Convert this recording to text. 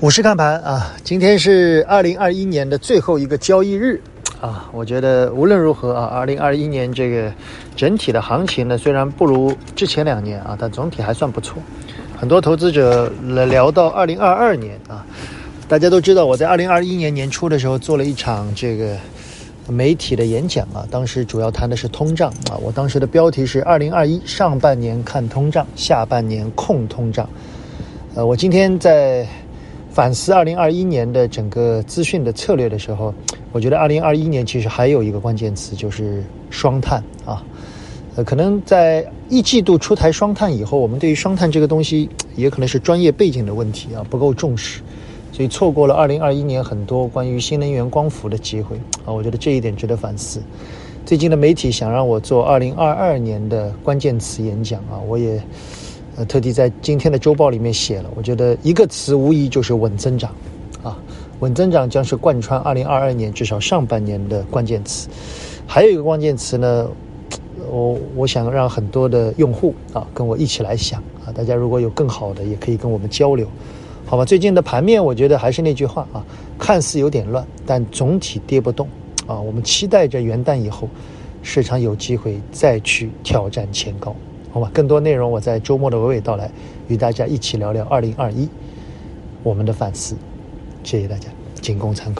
股市看盘啊，今天是二零二一年的最后一个交易日啊。我觉得无论如何啊，二零二一年这个整体的行情呢，虽然不如之前两年啊，但总体还算不错。很多投资者来聊到二零二二年啊，大家都知道我在二零二一年年初的时候做了一场这个媒体的演讲啊，当时主要谈的是通胀啊。我当时的标题是二零二一上半年看通胀，下半年控通胀。呃，我今天在。反思二零二一年的整个资讯的策略的时候，我觉得二零二一年其实还有一个关键词就是双碳啊。呃，可能在一季度出台双碳以后，我们对于双碳这个东西也可能是专业背景的问题啊，不够重视，所以错过了二零二一年很多关于新能源光伏的机会啊。我觉得这一点值得反思。最近的媒体想让我做二零二二年的关键词演讲啊，我也。特地在今天的周报里面写了，我觉得一个词无疑就是稳增长，啊，稳增长将是贯穿二零二二年至少上半年的关键词。还有一个关键词呢，我我想让很多的用户啊跟我一起来想啊，大家如果有更好的，也可以跟我们交流，好吧？最近的盘面，我觉得还是那句话啊，看似有点乱，但总体跌不动啊。我们期待着元旦以后，市场有机会再去挑战前高。好吧，更多内容我在周末的娓娓道来，与大家一起聊聊二零二一我们的反思，谢谢大家，仅供参考。